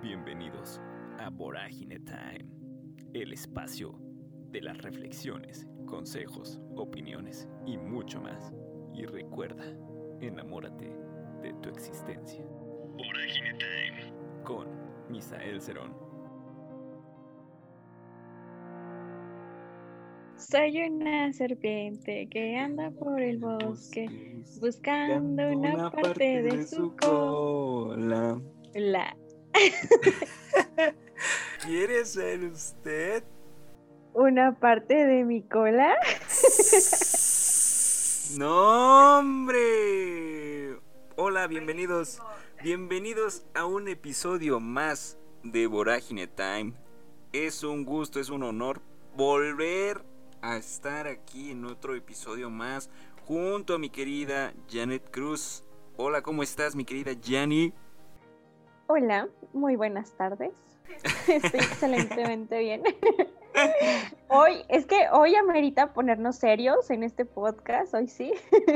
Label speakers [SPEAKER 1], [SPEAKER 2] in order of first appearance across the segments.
[SPEAKER 1] Bienvenidos a Vorágine Time, el espacio de las reflexiones, consejos, opiniones y mucho más. Y recuerda, enamórate de tu existencia. Vorágine Time con Misael Cerón.
[SPEAKER 2] Soy una serpiente que anda por el bosque buscando una parte de su cola. La
[SPEAKER 3] ¿Quiere ser usted?
[SPEAKER 2] ¿Una parte de mi cola?
[SPEAKER 3] ¡No, hombre! Hola, bienvenidos. Bienvenidos a un episodio más de Vorágine Time. Es un gusto, es un honor volver a estar aquí en otro episodio más junto a mi querida Janet Cruz. Hola, ¿cómo estás, mi querida Jani?
[SPEAKER 2] Hola, muy buenas tardes. Estoy excelentemente bien. Hoy, es que hoy amerita ponernos serios en este podcast, hoy sí.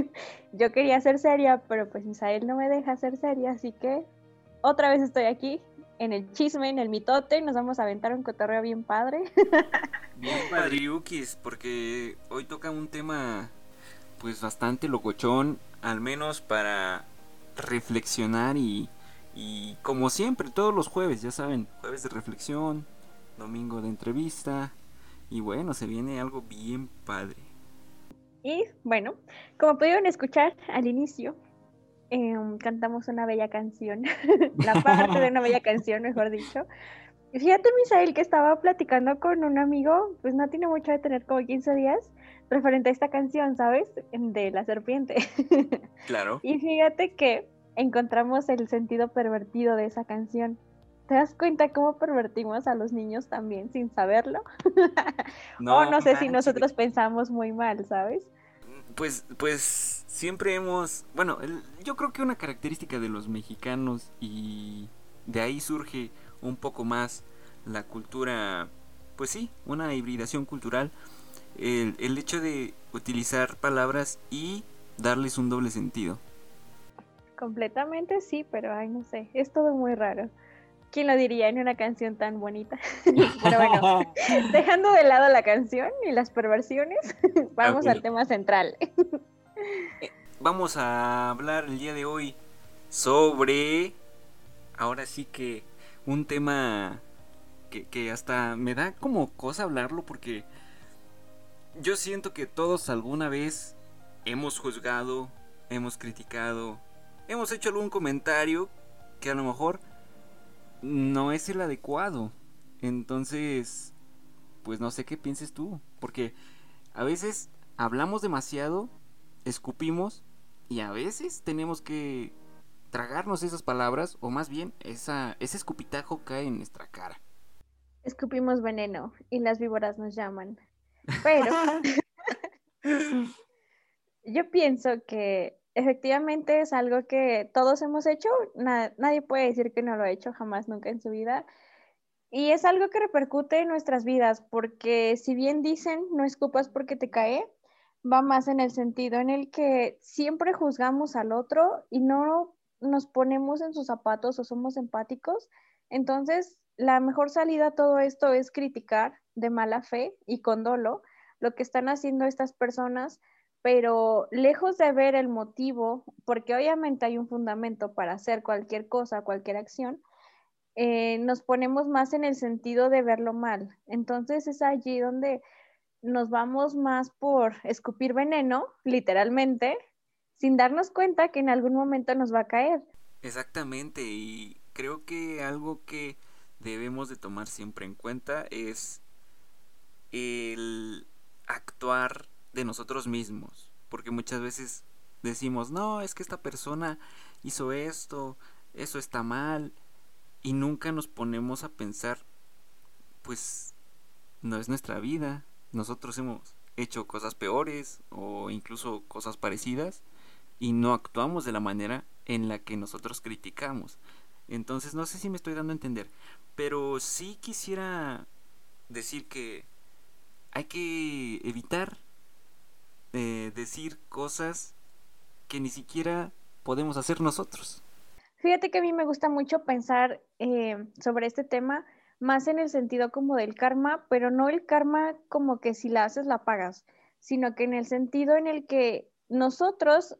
[SPEAKER 2] Yo quería ser seria, pero pues Misael no me deja ser seria, así que otra vez estoy aquí en el chisme, en el mitote, nos vamos a aventar un cotorreo bien padre.
[SPEAKER 3] Bien padriukis, porque hoy toca un tema pues bastante locochón, al menos para reflexionar y y como siempre, todos los jueves, ya saben, jueves de reflexión, domingo de entrevista. Y bueno, se viene algo bien padre.
[SPEAKER 2] Y bueno, como pudieron escuchar al inicio, em, cantamos una bella canción, la parte de una bella canción, mejor dicho. Fíjate, Misael, que estaba platicando con un amigo, pues no tiene mucho de tener como 15 días, referente a esta canción, ¿sabes? De la serpiente.
[SPEAKER 3] Claro.
[SPEAKER 2] y fíjate que encontramos el sentido pervertido de esa canción. ¿Te das cuenta cómo pervertimos a los niños también sin saberlo? No, o no sé si nosotros pensamos muy mal, ¿sabes?
[SPEAKER 3] Pues, pues siempre hemos, bueno, yo creo que una característica de los mexicanos y de ahí surge un poco más la cultura, pues sí, una hibridación cultural, el, el hecho de utilizar palabras y darles un doble sentido.
[SPEAKER 2] Completamente sí, pero ay, no sé, es todo muy raro. ¿Quién lo diría en una canción tan bonita? pero bueno, dejando de lado la canción y las perversiones, vamos al tema central.
[SPEAKER 3] Eh, vamos a hablar el día de hoy sobre, ahora sí que, un tema que, que hasta me da como cosa hablarlo porque yo siento que todos alguna vez hemos juzgado, hemos criticado, hemos hecho algún comentario que a lo mejor no es el adecuado. Entonces, pues no sé qué pienses tú, porque a veces hablamos demasiado, escupimos y a veces tenemos que tragarnos esas palabras o más bien esa, ese escupitajo cae en nuestra cara.
[SPEAKER 2] Escupimos veneno y las víboras nos llaman. Pero yo pienso que efectivamente es algo que todos hemos hecho, nadie puede decir que no lo ha hecho jamás, nunca en su vida. Y es algo que repercute en nuestras vidas, porque si bien dicen no escupas porque te cae, va más en el sentido en el que siempre juzgamos al otro y no nos ponemos en sus zapatos o somos empáticos. Entonces, la mejor salida a todo esto es criticar de mala fe y con dolo lo que están haciendo estas personas pero lejos de ver el motivo, porque obviamente hay un fundamento para hacer cualquier cosa, cualquier acción, eh, nos ponemos más en el sentido de verlo mal. Entonces es allí donde nos vamos más por escupir veneno, literalmente, sin darnos cuenta que en algún momento nos va a caer.
[SPEAKER 3] Exactamente, y creo que algo que debemos de tomar siempre en cuenta es el actuar de nosotros mismos, porque muchas veces decimos, no, es que esta persona hizo esto, eso está mal, y nunca nos ponemos a pensar, pues no es nuestra vida, nosotros hemos hecho cosas peores o incluso cosas parecidas y no actuamos de la manera en la que nosotros criticamos. Entonces no sé si me estoy dando a entender, pero sí quisiera decir que hay que evitar decir cosas que ni siquiera podemos hacer nosotros.
[SPEAKER 2] Fíjate que a mí me gusta mucho pensar eh, sobre este tema más en el sentido como del karma, pero no el karma como que si la haces la pagas, sino que en el sentido en el que nosotros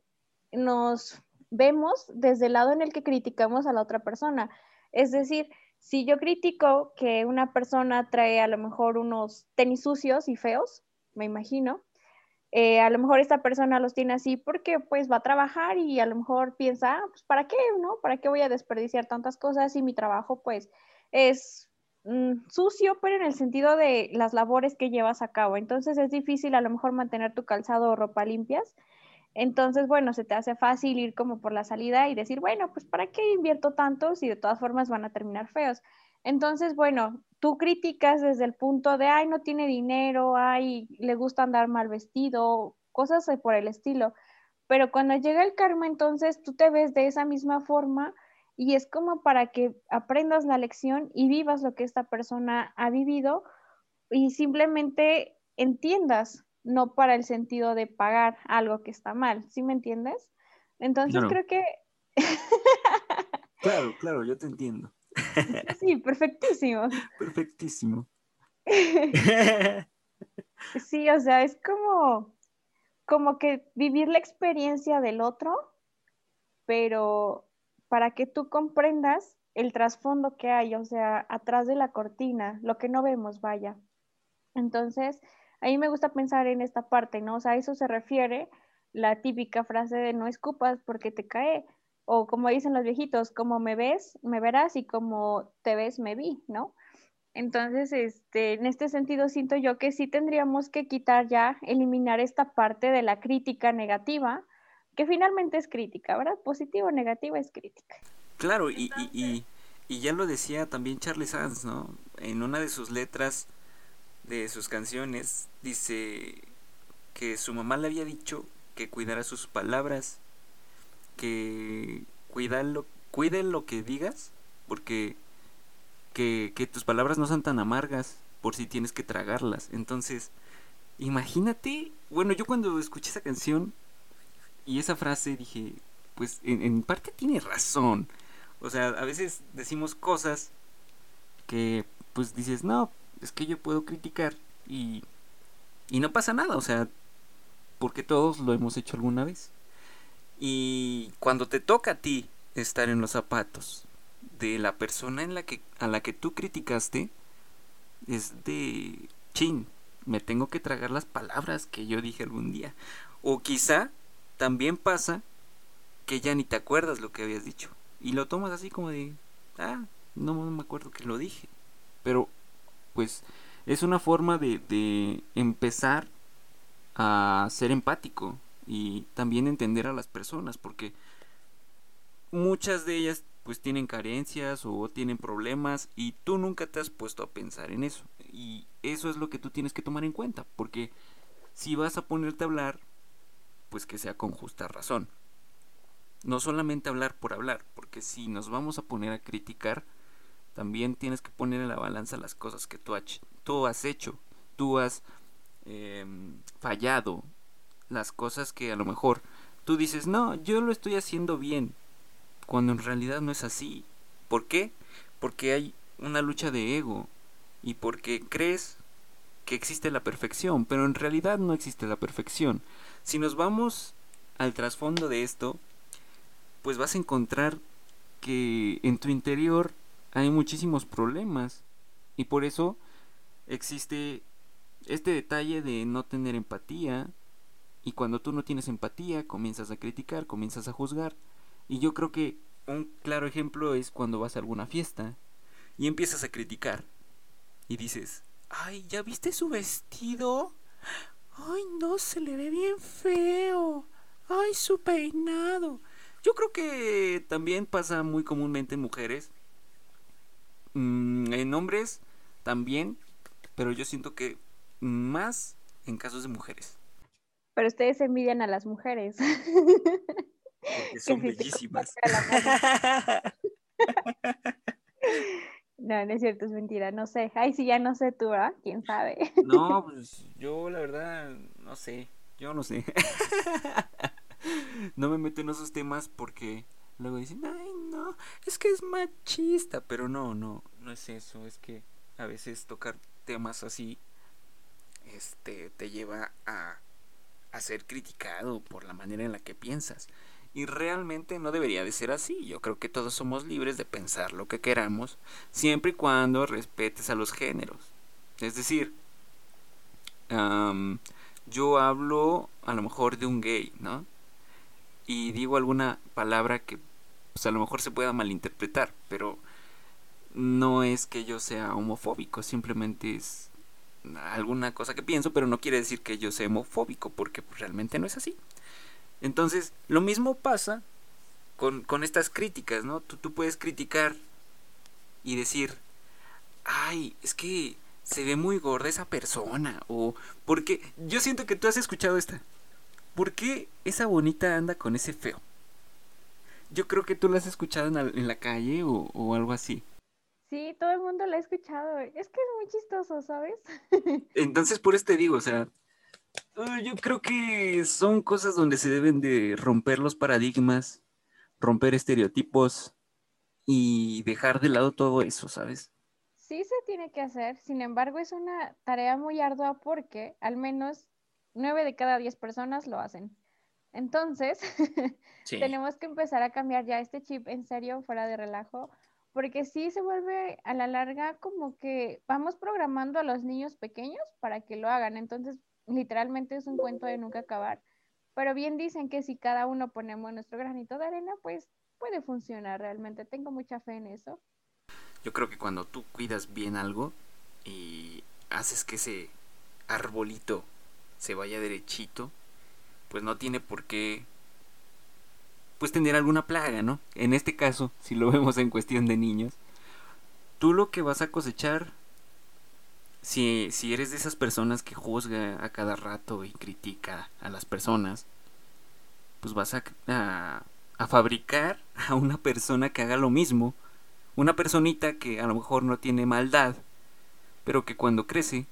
[SPEAKER 2] nos vemos desde el lado en el que criticamos a la otra persona. Es decir, si yo critico que una persona trae a lo mejor unos tenis sucios y feos, me imagino, eh, a lo mejor esta persona los tiene así porque pues va a trabajar y a lo mejor piensa, ah, pues para qué, ¿no? ¿Para qué voy a desperdiciar tantas cosas y mi trabajo pues es Mm, sucio, pero en el sentido de las labores que llevas a cabo. Entonces es difícil a lo mejor mantener tu calzado o ropa limpias. Entonces, bueno, se te hace fácil ir como por la salida y decir, bueno, pues ¿para qué invierto tanto si de todas formas van a terminar feos? Entonces, bueno, tú criticas desde el punto de, ay, no tiene dinero, ay, le gusta andar mal vestido, cosas por el estilo. Pero cuando llega el karma, entonces tú te ves de esa misma forma y es como para que aprendas la lección y vivas lo que esta persona ha vivido y simplemente entiendas, no para el sentido de pagar algo que está mal, ¿sí me entiendes? Entonces creo que...
[SPEAKER 3] claro, claro, yo te entiendo.
[SPEAKER 2] Sí, perfectísimo.
[SPEAKER 3] Perfectísimo.
[SPEAKER 2] sí, o sea, es como, como que vivir la experiencia del otro, pero para que tú comprendas el trasfondo que hay, o sea, atrás de la cortina, lo que no vemos, vaya. Entonces, a mí me gusta pensar en esta parte, ¿no? O sea, a eso se refiere la típica frase de no escupas porque te cae, o como dicen los viejitos, como me ves, me verás y como te ves, me vi, ¿no? Entonces, este, en este sentido, siento yo que sí tendríamos que quitar ya, eliminar esta parte de la crítica negativa que finalmente es crítica, ¿verdad? Positivo o negativo es crítica.
[SPEAKER 3] Claro, y, y, y, ya lo decía también Charlie Sands, ¿no? En una de sus letras de sus canciones dice que su mamá le había dicho que cuidara sus palabras, que cuídalo, cuide lo que digas, porque que, que tus palabras no sean tan amargas por si tienes que tragarlas. Entonces, imagínate, bueno, yo cuando escuché esa canción y esa frase dije, pues en, parte tiene razón. O sea, a veces decimos cosas que pues dices, no, es que yo puedo criticar y, y no pasa nada, o sea, porque todos lo hemos hecho alguna vez. Y cuando te toca a ti estar en los zapatos de la persona en la que, a la que tú criticaste, es de chin, me tengo que tragar las palabras que yo dije algún día. O quizá también pasa que ya ni te acuerdas lo que habías dicho. Y lo tomas así como de, ah, no, me acuerdo que lo dije. Pero, pues, es una forma de, de empezar a ser empático y también entender a las personas, porque muchas de ellas pues tienen carencias o tienen problemas y tú nunca te has puesto a pensar en eso. Y eso es lo que tú tienes que tomar en cuenta, porque si vas a ponerte a hablar pues que sea con justa razón. No solamente hablar por hablar, porque si nos vamos a poner a criticar, también tienes que poner en la balanza las cosas que tú, has hecho, tú has em, fallado, las cosas que a lo mejor tú dices, no, yo lo estoy haciendo bien, cuando en realidad no es así. ¿Por qué? Porque hay una lucha de ego y porque crees que existe la perfección, pero en realidad no existe la perfección. Si nos vamos al trasfondo de esto, pues vas a encontrar que en tu interior hay muchísimos problemas y por eso existe este detalle de no tener empatía y cuando tú no tienes empatía comienzas a criticar, comienzas a juzgar y yo creo que un claro ejemplo es cuando vas a alguna fiesta y empiezas a criticar y dices, ay, ¿ya viste su vestido? Ay, no, se le ve bien feo. Ay, su peinado. Yo creo que también pasa muy comúnmente en mujeres. Mm, en hombres también, pero yo siento que más en casos de mujeres.
[SPEAKER 2] Pero ustedes envidian a las mujeres.
[SPEAKER 3] Porque son bellísimas.
[SPEAKER 2] No, no es cierto, es mentira, no sé. Ay, sí, ya no sé tú, ¿ah? ¿Quién sabe?
[SPEAKER 3] No, pues yo la verdad, no sé, yo no sé. no me meto en esos temas porque luego dicen, ay, no, es que es machista, pero no, no, no es eso, es que a veces tocar temas así este te lleva a ser criticado por la manera en la que piensas. Y realmente no debería de ser así. Yo creo que todos somos libres de pensar lo que queramos, siempre y cuando respetes a los géneros. Es decir, yo hablo a lo mejor de un gay, ¿no? Y digo alguna palabra que pues, a lo mejor se pueda malinterpretar, pero no es que yo sea homofóbico, simplemente es alguna cosa que pienso, pero no quiere decir que yo sea homofóbico, porque realmente no es así. Entonces, lo mismo pasa con, con estas críticas, ¿no? Tú, tú puedes criticar y decir, ay, es que se ve muy gorda esa persona, o porque yo siento que tú has escuchado esta. ¿Por qué esa bonita anda con ese feo? Yo creo que tú la has escuchado en la, en la calle o, o algo así.
[SPEAKER 2] Sí, todo el mundo lo ha escuchado. Es que es muy chistoso, ¿sabes?
[SPEAKER 3] Entonces, por eso te digo, o sea, yo creo que son cosas donde se deben de romper los paradigmas, romper estereotipos y dejar de lado todo eso, ¿sabes?
[SPEAKER 2] Sí se tiene que hacer, sin embargo es una tarea muy ardua porque al menos nueve de cada diez personas lo hacen. Entonces, tenemos que empezar a cambiar ya este chip en serio, fuera de relajo, porque sí se vuelve a la larga como que vamos programando a los niños pequeños para que lo hagan. Entonces, literalmente es un cuento de nunca acabar. Pero bien dicen que si cada uno ponemos nuestro granito de arena, pues puede funcionar realmente. Tengo mucha fe en eso.
[SPEAKER 3] Yo creo que cuando tú cuidas bien algo y haces que ese arbolito se vaya derechito, pues no tiene por qué pues tener alguna plaga, ¿no? En este caso, si lo vemos en cuestión de niños, tú lo que vas a cosechar, si, si eres de esas personas que juzga a cada rato y critica a las personas, pues vas a, a, a fabricar a una persona que haga lo mismo, una personita que a lo mejor no tiene maldad, pero que cuando crece,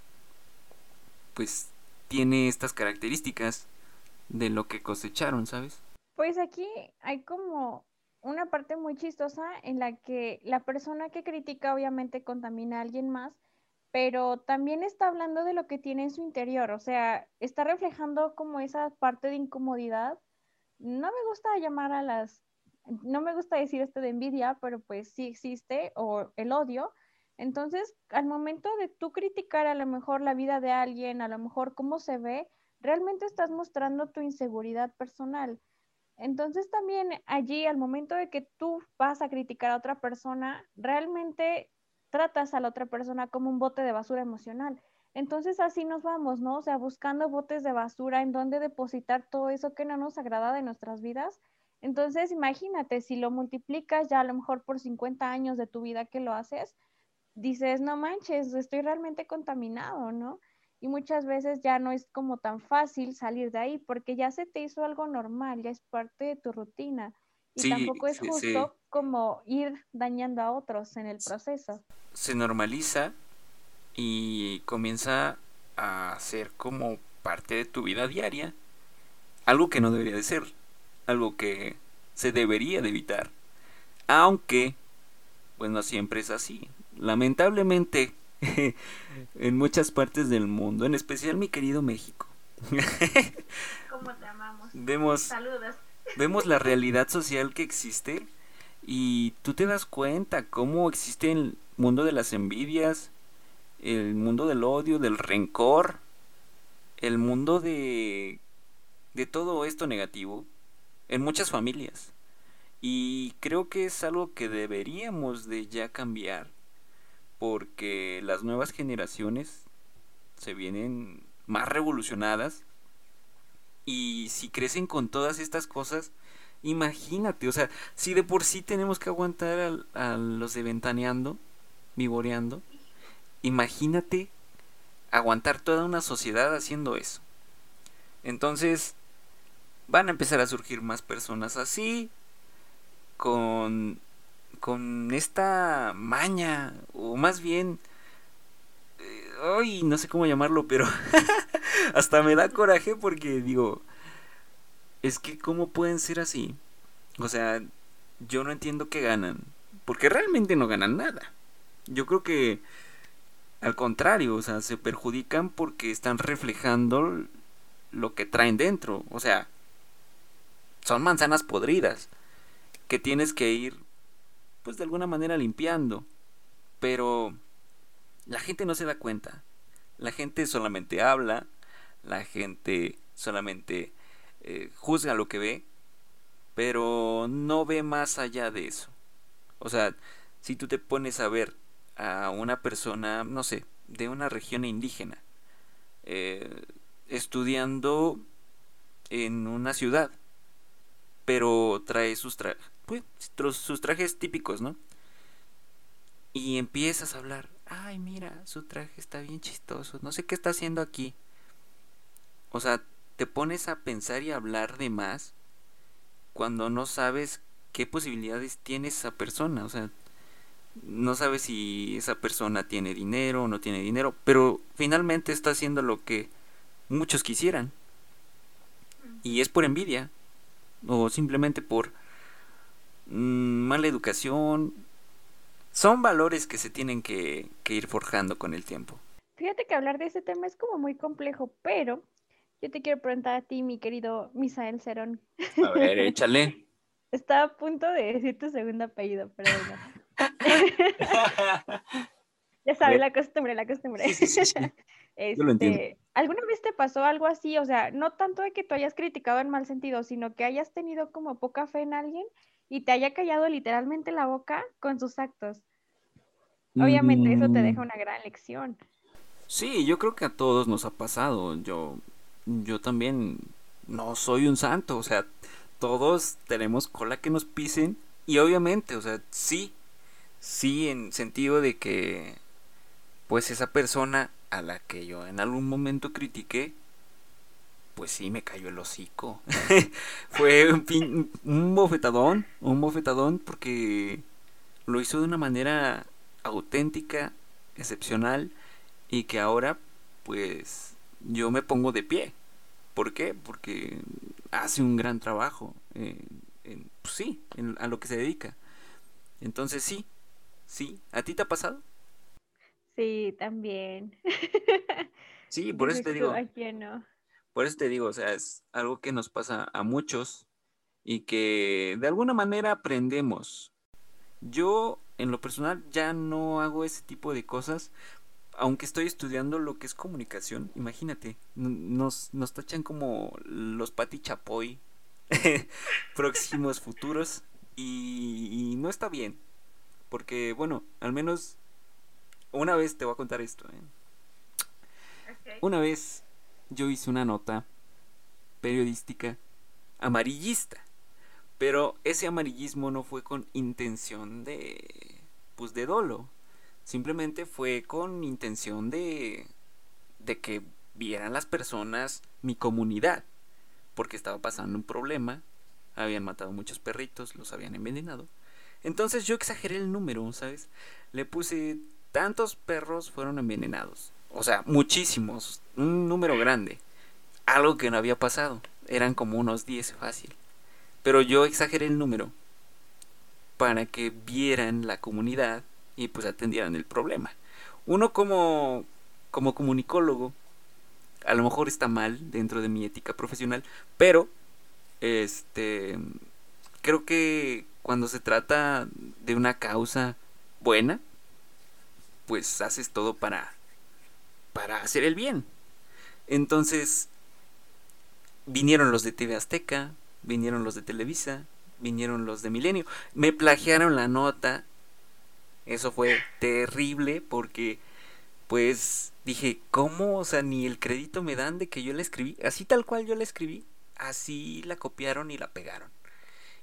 [SPEAKER 3] pues tiene estas características de lo que cosecharon, ¿sabes?
[SPEAKER 2] Pues aquí hay como una parte muy chistosa en la que la persona que critica obviamente contamina a alguien más, pero también está hablando de lo que tiene en su interior, o sea, está reflejando como esa parte de incomodidad. No me gusta llamar a las, no me gusta decir esto de envidia, pero pues sí existe, o el odio. Entonces, al momento de tú criticar a lo mejor la vida de alguien, a lo mejor cómo se ve, realmente estás mostrando tu inseguridad personal. Entonces también allí, al momento de que tú vas a criticar a otra persona, realmente tratas a la otra persona como un bote de basura emocional. Entonces así nos vamos, ¿no? O sea, buscando botes de basura en donde depositar todo eso que no nos agrada de nuestras vidas. Entonces imagínate, si lo multiplicas ya a lo mejor por 50 años de tu vida que lo haces, dices, no manches, estoy realmente contaminado, ¿no? Y muchas veces ya no es como tan fácil salir de ahí porque ya se te hizo algo normal, ya es parte de tu rutina y tampoco es justo como ir dañando a otros en el proceso.
[SPEAKER 3] Se normaliza y comienza a ser como parte de tu vida diaria, algo que no debería de ser, algo que se debería de evitar, aunque pues no siempre es así. Lamentablemente en muchas partes del mundo, en especial mi querido México.
[SPEAKER 2] ¿Cómo te amamos?
[SPEAKER 3] Vemos,
[SPEAKER 2] Saludos.
[SPEAKER 3] vemos la realidad social que existe y tú te das cuenta cómo existe el mundo de las envidias, el mundo del odio, del rencor, el mundo de, de todo esto negativo en muchas familias. Y creo que es algo que deberíamos de ya cambiar porque las nuevas generaciones se vienen más revolucionadas y si crecen con todas estas cosas, imagínate, o sea, si de por sí tenemos que aguantar a, los de ventaneando, vivoreando, imagínate aguantar toda una sociedad haciendo eso. Entonces, van a empezar a surgir más personas así, con con esta maña, o más bien, eh, ay, no sé cómo llamarlo, pero hasta me da coraje porque digo, es que cómo pueden ser así. O sea, yo no entiendo qué ganan, porque realmente no ganan nada. Yo creo que al contrario, o sea, se perjudican porque están reflejando lo que traen dentro, o sea, son manzanas podridas que tienes que ir pues de alguna manera limpiando, pero la gente no se da cuenta. La gente solamente habla, la gente solamente eh, juzga lo que ve, pero no ve más allá de eso. O sea, si tú te pones a ver a una persona, no sé, de una región indígena, eh, estudiando en una ciudad, pero trae sus, sus trajes típicos, ¿no? Y empiezas a hablar, ay, mira, su traje está bien chistoso, no sé qué está haciendo aquí. O sea, te pones a pensar y a hablar de más cuando no sabes qué posibilidades tiene esa persona. O sea, no sabes si esa persona tiene dinero o no tiene dinero, pero finalmente está haciendo lo que muchos quisieran. Y es por envidia o simplemente por mala educación. Son valores que se tienen que, que ir forjando con el tiempo.
[SPEAKER 2] Fíjate que hablar de ese tema es como muy complejo, pero yo te quiero preguntar a ti, mi querido Misael Cerón.
[SPEAKER 3] A ver, échale.
[SPEAKER 2] Estaba a punto de decir tu segundo apellido, pero bueno. ya sabes, la costumbre, la costumbre. Este, ¿Alguna vez te pasó algo así? O sea, no tanto de que tú hayas criticado en mal sentido, sino que hayas tenido como poca fe en alguien y te haya callado literalmente la boca con sus actos. Obviamente eso te deja una gran lección.
[SPEAKER 3] Sí, yo creo que a todos nos ha pasado. Yo, yo también no soy un santo, o sea, todos tenemos cola que nos pisen y obviamente, o sea, sí, sí en sentido de que pues esa persona a la que yo en algún momento critiqué, pues sí me cayó el hocico. Fue un, un bofetadón, un bofetadón porque lo hizo de una manera auténtica, excepcional y que ahora pues yo me pongo de pie. ¿Por qué? Porque hace un gran trabajo, eh, en, pues sí, a lo que se dedica. Entonces sí, sí, ¿a ti te ha pasado?
[SPEAKER 2] Sí, también.
[SPEAKER 3] Sí, por eso te digo. Por eso te digo, o sea, es algo que nos pasa a muchos y que de alguna manera aprendemos. Yo, en lo personal, ya no hago ese tipo de cosas aunque estoy estudiando lo que es comunicación, imagínate, nos, nos tachan como los pati chapoy próximos futuros y, no está bien, porque bueno, al menos una vez te voy a contar esto. ¿eh? Una vez yo hice una nota periodística amarillista, pero ese amarillismo no fue con intención de pues de dolo, Simplemente fue con intención de, de que vieran las personas mi comunidad. Porque estaba pasando un problema. Habían matado muchos perritos, los habían envenenado. Entonces yo exageré el número, ¿sabes? Le puse tantos perros fueron envenenados. O sea, muchísimos. Un número grande. Algo que no había pasado. Eran como unos 10 fácil. Pero yo exageré el número. Para que vieran la comunidad y pues atendieran el problema. Uno como, como comunicólogo, a lo mejor está mal dentro de mi ética profesional, pero este creo que cuando se trata de una causa buena, pues haces todo para para hacer el bien. Entonces vinieron los de TV Azteca, vinieron los de Televisa, vinieron los de Milenio, me plagiaron la nota eso fue terrible porque pues dije, ¿cómo? O sea, ni el crédito me dan de que yo la escribí. Así tal cual yo la escribí. Así la copiaron y la pegaron.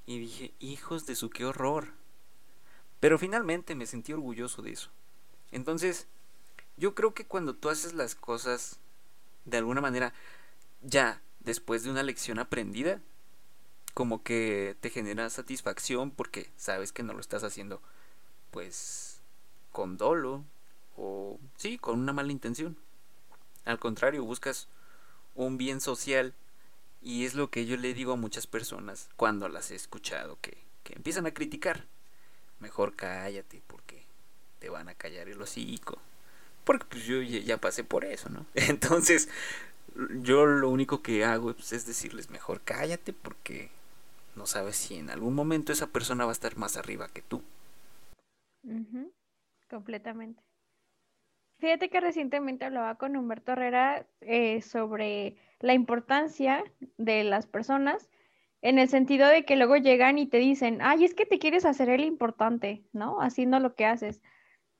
[SPEAKER 3] Y dije, hijos de su qué horror. Pero finalmente me sentí orgulloso de eso. Entonces, yo creo que cuando tú haces las cosas de alguna manera, ya después de una lección aprendida, como que te genera satisfacción porque sabes que no lo estás haciendo pues con dolo o sí, con una mala intención. Al contrario, buscas un bien social y es lo que yo le digo a muchas personas cuando las he escuchado que, que empiezan a criticar. Mejor cállate porque te van a callar el hocico. Porque pues yo ya pasé por eso, ¿no? Entonces, yo lo único que hago pues, es decirles, mejor cállate porque no sabes si en algún momento esa persona va a estar más arriba que tú.
[SPEAKER 2] Completamente. Fíjate que recientemente hablaba con Humberto Herrera eh, sobre la importancia de las personas en el sentido de que luego llegan y te dicen, ay, es que te quieres hacer el importante, ¿no? Haciendo lo que haces.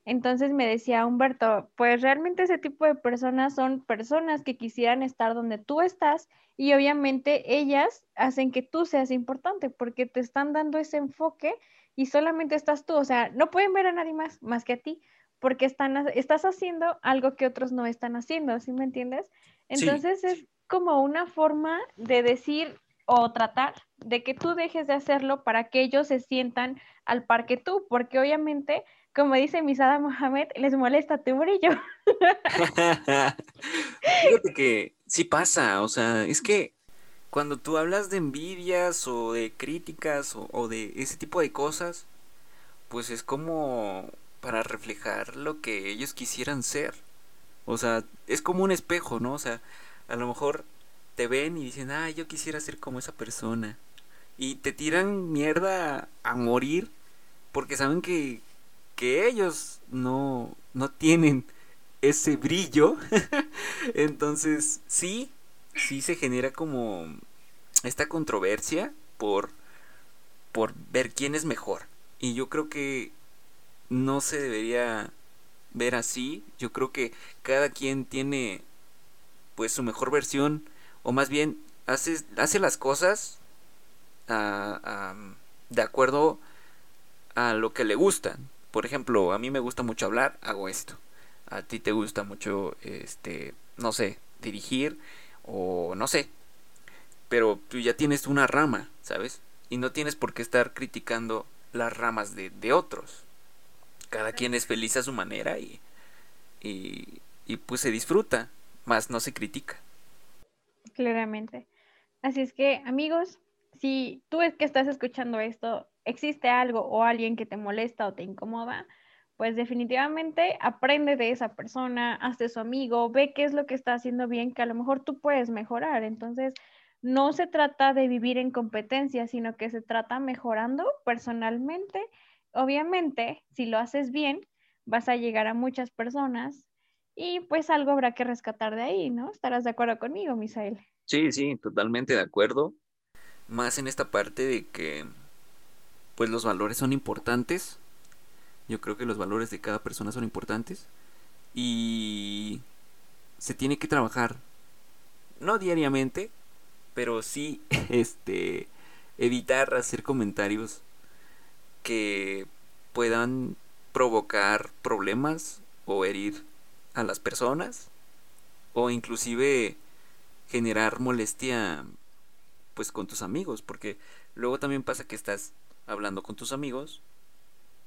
[SPEAKER 2] Entonces me decía Humberto, pues realmente ese tipo de personas son personas que quisieran estar donde tú estás y obviamente ellas hacen que tú seas importante porque te están dando ese enfoque y solamente estás tú, o sea, no pueden ver a nadie más más que a ti porque están, estás haciendo algo que otros no están haciendo, ¿sí me entiendes? Entonces es como una forma de decir o tratar de que tú dejes de hacerlo para que ellos se sientan al par que tú, porque obviamente como dice Misada Mohamed, les molesta tu brillo.
[SPEAKER 3] Fíjate que sí pasa, o sea, es que cuando tú hablas de envidias o de críticas o, de ese tipo de cosas, pues es como para reflejar lo que ellos quisieran ser. O sea, es como un espejo, ¿no? O sea, a lo mejor te ven y dicen, ah, yo quisiera ser como esa persona. Y te tiran mierda a morir porque saben que que ellos no, no tienen ese brillo. Entonces, sí, sí se genera como esta controversia por, por ver quién es mejor. Y yo creo que no se debería ver así. Yo creo que cada quien tiene pues su mejor versión o más bien hace, hace las cosas de acuerdo a lo que le gustan por ejemplo, a mí me gusta mucho hablar, hago esto. A ti te gusta mucho, este, no sé, dirigir o no sé. Pero tú ya tienes una rama, ¿sabes? Y no tienes por qué estar criticando las ramas de, de otros. Cada quien es feliz a su manera y, y, y pues se disfruta, más no se critica.
[SPEAKER 2] Claramente. Así es que, amigos, si tú es que estás escuchando esto existe algo o alguien que te molesta o te incomoda, pues definitivamente aprende de esa persona, hazte su amigo, ve qué es lo que está haciendo bien, que a lo mejor tú puedes mejorar. Entonces, no se trata de vivir en competencia, sino que se trata mejorando personalmente. Obviamente, si lo haces bien, vas a llegar a muchas personas y pues algo habrá que rescatar de ahí, ¿no? ¿Estarás de acuerdo conmigo, Misael?
[SPEAKER 3] Sí, sí, totalmente de acuerdo. Más en esta parte de que pues los valores son importantes. Yo creo que los valores de cada persona son importantes. Y se tiene que trabajar. No diariamente, pero sí este evitar hacer comentarios que puedan provocar problemas o herir a las personas o inclusive generar molestia pues con tus amigos porque luego también pasa que estás hablando con tus amigos,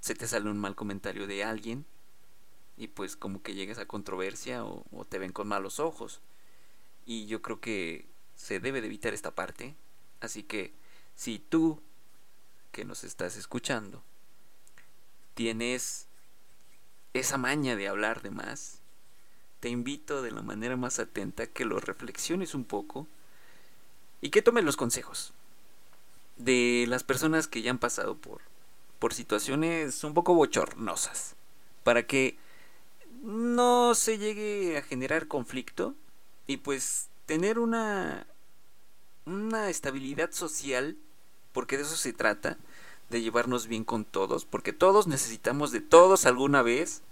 [SPEAKER 3] se te sale un mal comentario de alguien y pues como que llegas a controversia o, te ven con malos ojos. Y yo creo que se debe de evitar esta parte. Así que si tú que nos estás escuchando tienes esa maña de hablar de más, te invito de la manera más atenta que lo reflexiones un poco y que tomes los consejos de las personas que ya han pasado por, por situaciones un poco bochornosas, para que no se llegue a generar conflicto y pues tener una una estabilidad social, porque de eso se trata, de llevarnos bien con todos, porque todos necesitamos de todos alguna vez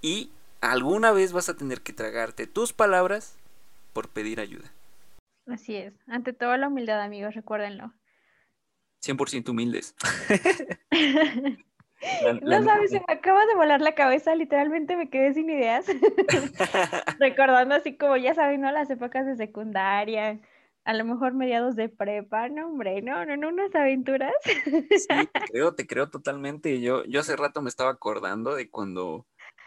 [SPEAKER 3] y alguna vez vas a tener que tragarte tus palabras por pedir ayuda.
[SPEAKER 2] Así es, ante todo la humildad amigos, recuérdenlo.
[SPEAKER 3] 100% humildes.
[SPEAKER 2] no sabes, se me acaba de volar la cabeza, literalmente me quedé sin ideas. Recordando así como ya saben, ¿no? Las épocas de secundaria, a lo mejor mediados de prepa, no, hombre, no, no, no, unas aventuras.
[SPEAKER 3] sí, te creo, te creo totalmente. Yo, yo hace rato me estaba acordando de cuando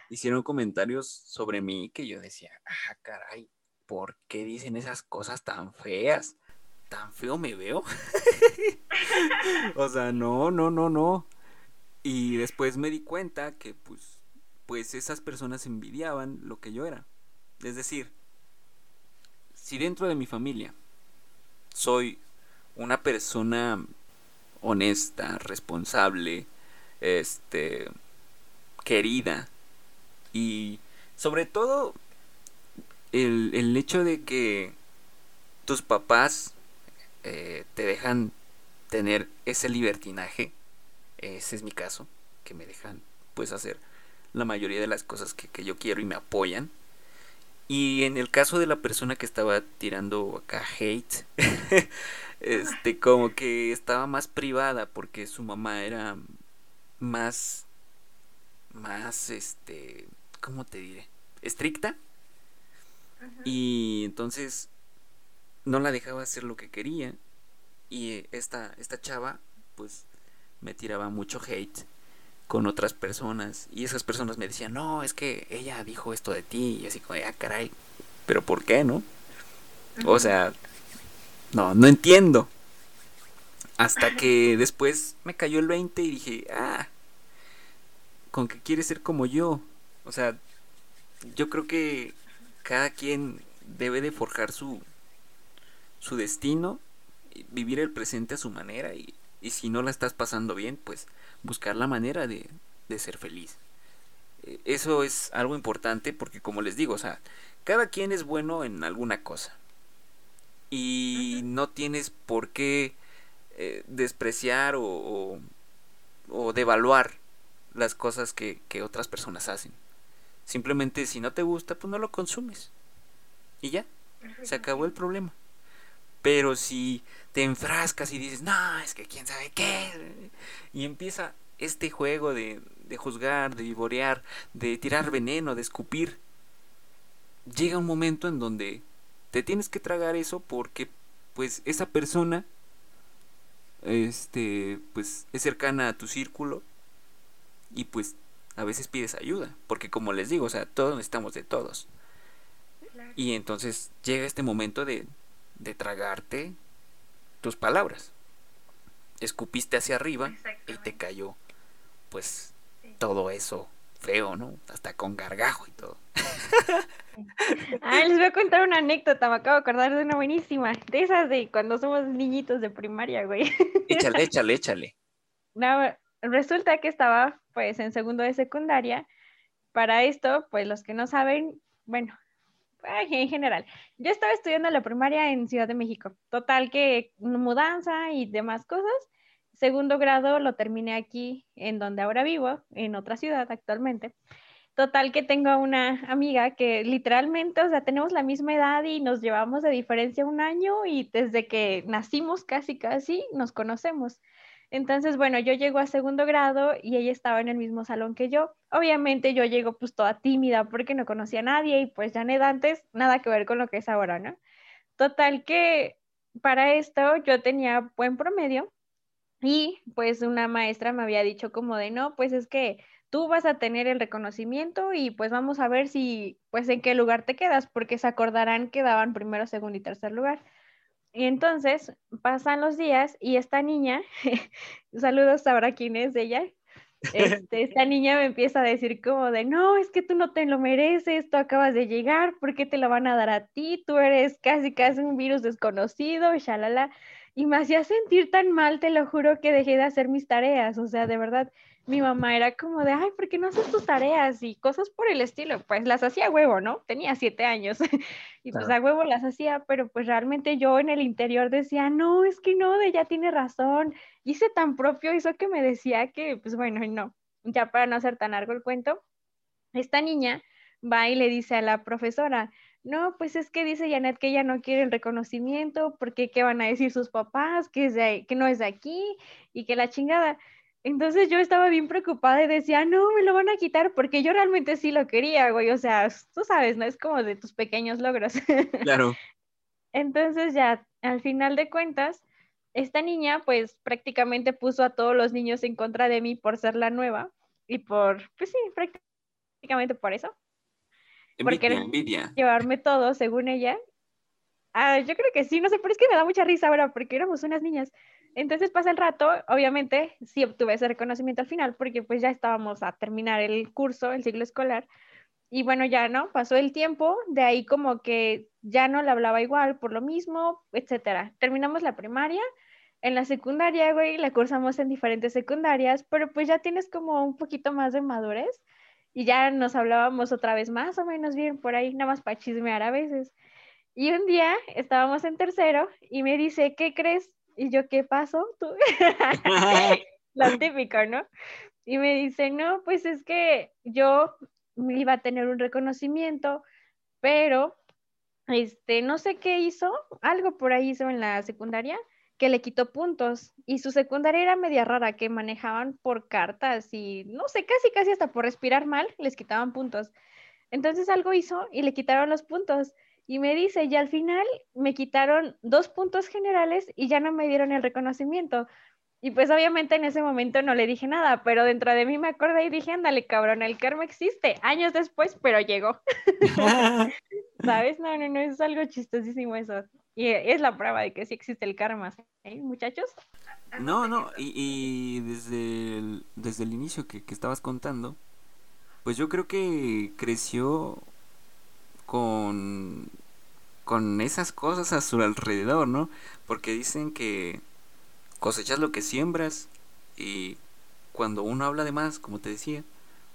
[SPEAKER 3] hicieron comentarios sobre mí que yo decía, ah, caray, ¿por qué dicen esas cosas tan feas? ¿Tan feo me veo? o sea, no, no, no, no. Y después me di cuenta que pues, pues esas personas envidiaban lo que yo era. Es decir, si dentro de mi familia soy una persona honesta, responsable, este, querida y sobre todo el, el hecho de que tus papás eh, te dejan tener ese libertinaje, ese es mi caso, que me dejan pues hacer la mayoría de las cosas que, que yo quiero y me apoyan. Y en el caso de la persona que estaba tirando acá hate, este, como que estaba más privada porque su mamá era más, más, este, ¿cómo te diré? Estricta. Y entonces no la dejaba hacer lo que quería. Y esta, esta chava, pues, me tiraba mucho hate con otras personas. Y esas personas me decían, no, es que ella dijo esto de ti. Y así como, ah, caray, pero ¿por qué, no? O sea, no, no entiendo. Hasta que después me cayó el 20 y dije, ah, con que quiere ser como yo. O sea, yo creo que cada quien debe de forjar su, su destino, vivir el presente a su manera y, y si no la estás pasando bien, pues buscar la manera de, de ser feliz. E, eso es algo importante porque como les digo, o sea, cada quien es bueno en alguna cosa. Y no tienes por qué eh, despreciar o, o, devaluar las cosas que, que otras personas hacen. Simplemente si no te gusta, pues no lo consumes. Y ya, se acabó el problema. Pero si te enfrascas y dices, no, es que quién sabe qué, y empieza este juego de, de juzgar, de vivorear, de tirar veneno, de escupir, llega un momento en donde te tienes que tragar eso porque pues esa persona este pues es cercana a tu círculo y pues a veces pides ayuda porque como les digo o sea todos necesitamos de todos. Y entonces llega este momento de, de tragarte tus palabras escupiste hacia arriba y te cayó pues todo eso feo, ¿no? Hasta con gargajo y todo.
[SPEAKER 2] Ah, les voy a contar una anécdota, me acabo de acordar de una buenísima, de esas de cuando somos niñitos de primaria, güey.
[SPEAKER 3] Échale, échale, échale.
[SPEAKER 2] No, resulta que estaba pues en segundo de secundaria. Para esto, pues los que no saben, bueno, en general, yo estaba estudiando la primaria en Ciudad de México. Total que mudanza y demás cosas. Segundo grado lo terminé aquí, en donde ahora vivo, en otra ciudad actualmente. Total que tengo una amiga que literalmente, o sea, tenemos la misma edad y nos llevamos de diferencia un año y desde que nacimos casi, casi nos conocemos. Entonces, bueno, yo llego a segundo grado y ella estaba en el mismo salón que yo. Obviamente yo llego pues toda tímida porque no conocía a nadie y pues Janet antes nada que ver con lo que es ahora, ¿no? Total que para esto yo tenía buen promedio y pues una maestra me había dicho como de, no, pues es que tú vas a tener el reconocimiento y pues vamos a ver si, pues en qué lugar te quedas, porque se acordarán que daban primero, segundo y tercer lugar. Y entonces pasan los días y esta niña, saludos, sabrá quién es ella, este, esta niña me empieza a decir como de, no, es que tú no te lo mereces, tú acabas de llegar, ¿por qué te lo van a dar a ti? Tú eres casi, casi un virus desconocido, shalala y me hacía sentir tan mal, te lo juro, que dejé de hacer mis tareas. O sea, de verdad, mi mamá era como de, ay, ¿por qué no haces tus tareas? Y cosas por el estilo. Pues las hacía huevo, ¿no? Tenía siete años y pues a huevo las hacía, pero pues realmente yo en el interior decía, no, es que no, de ella tiene razón. Hice tan propio eso que me decía que, pues bueno, no. Ya para no hacer tan largo el cuento, esta niña va y le dice a la profesora, no, pues es que dice Janet que ella no quiere el reconocimiento, porque qué van a decir sus papás, que, es de, que no es de aquí y que la chingada. Entonces yo estaba bien preocupada y decía, no, me lo van a quitar porque yo realmente sí lo quería, güey. O sea, tú sabes, ¿no? Es como de tus pequeños logros.
[SPEAKER 3] Claro.
[SPEAKER 2] Entonces ya, al final de cuentas, esta niña pues prácticamente puso a todos los niños en contra de mí por ser la nueva y por, pues sí, prácticamente por eso
[SPEAKER 3] Envidia, envidia.
[SPEAKER 2] llevarme todo, según ella. Ah, yo creo que sí, no sé, pero es que me da mucha risa ahora porque éramos unas niñas. Entonces pasa el rato, obviamente sí obtuve ese reconocimiento al final porque pues ya estábamos a terminar el curso, el ciclo escolar. Y bueno, ya no, pasó el tiempo, de ahí como que ya no le hablaba igual por lo mismo, etcétera. Terminamos la primaria, en la secundaria, güey, la cursamos en diferentes secundarias, pero pues ya tienes como un poquito más de madurez y ya nos hablábamos otra vez más o menos bien por ahí, nada más para chismear a veces. Y un día estábamos en tercero y me dice, ¿qué crees? Y yo, ¿qué pasó? Tú? Lo típico, ¿no? Y me dice, no, pues es que yo iba a tener un reconocimiento, pero este, no sé qué hizo, algo por ahí hizo en la secundaria que le quitó puntos y su secundaria era media rara, que manejaban por cartas y no sé, casi casi hasta por respirar mal les quitaban puntos. Entonces algo hizo y le quitaron los puntos y me dice, y al final me quitaron dos puntos generales y ya no me dieron el reconocimiento. Y pues obviamente en ese momento no le dije nada, pero dentro de mí me acordé y dije, ándale, cabrón, el karma existe, años después, pero llegó. ¿Sabes? No, no, no, es algo chistosísimo eso. Y es la prueba de que sí existe el karma, ¿eh, muchachos?
[SPEAKER 3] No, no, y, y desde, el, desde el inicio que, que estabas contando, pues yo creo que creció con, con esas cosas a su alrededor, ¿no? Porque dicen que cosechas lo que siembras y cuando uno habla de más, como te decía,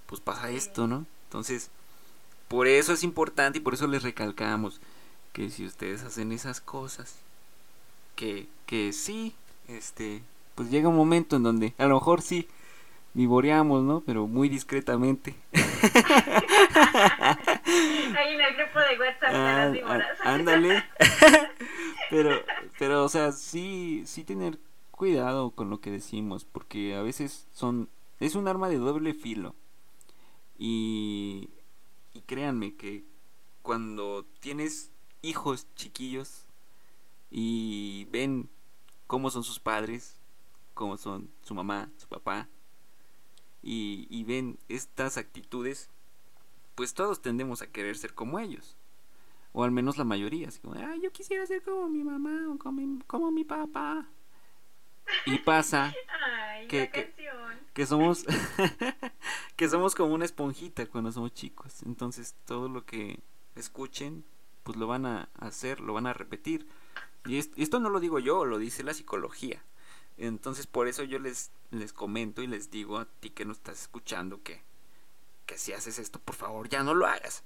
[SPEAKER 3] pues pasa esto, ¿no? Entonces, por eso es importante y por eso les recalcamos que si ustedes hacen esas cosas, que, que sí, este, pues llega un momento en donde a lo mejor sí vivoreamos, ¿no? Pero muy discretamente.
[SPEAKER 2] Ahí en el grupo de WhatsApp de las víboras.
[SPEAKER 3] Ándale. pero, pero, o sea, sí, sí tener cuidado con lo que decimos, porque a veces son, es un arma de doble filo. Y, y créanme que cuando tienes hijos chiquillos y ven cómo son sus padres, cómo son su mamá, su papá, y, y ven estas actitudes, pues todos tendemos a querer ser como ellos. O al menos la mayoría. Así como, ah, yo quisiera ser como mi mamá o como mi, como mi papá. Y pasa que, que, que, somos que somos como una esponjita cuando somos chicos. Entonces todo lo que escuchen, pues lo van a hacer, lo van a repetir. Y esto no lo digo yo, lo dice la psicología. Entonces por eso yo les, les comento y les digo a ti que no estás escuchando que, que si haces esto, por favor, ya no lo hagas.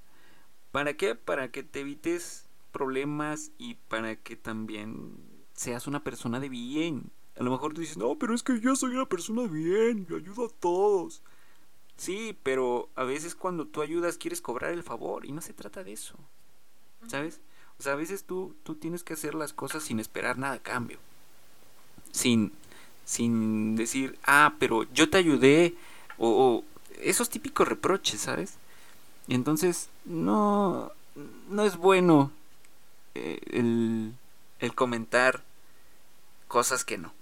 [SPEAKER 3] ¿Para qué? Para que te evites problemas y para que también seas una persona de bien. A lo mejor tú dices, no, pero es que yo soy una persona de bien, yo ayudo a todos. Sí, pero a veces cuando tú ayudas quieres cobrar el favor y no se trata de eso. ¿Sabes? O sea, a veces tú, tú tienes que hacer las cosas sin esperar nada a cambio. Sin, sin decir, ah, pero yo te ayudé, o, esos típicos reproches, ¿sabes? Entonces, no, no es bueno eh, el, el, comentar cosas que no.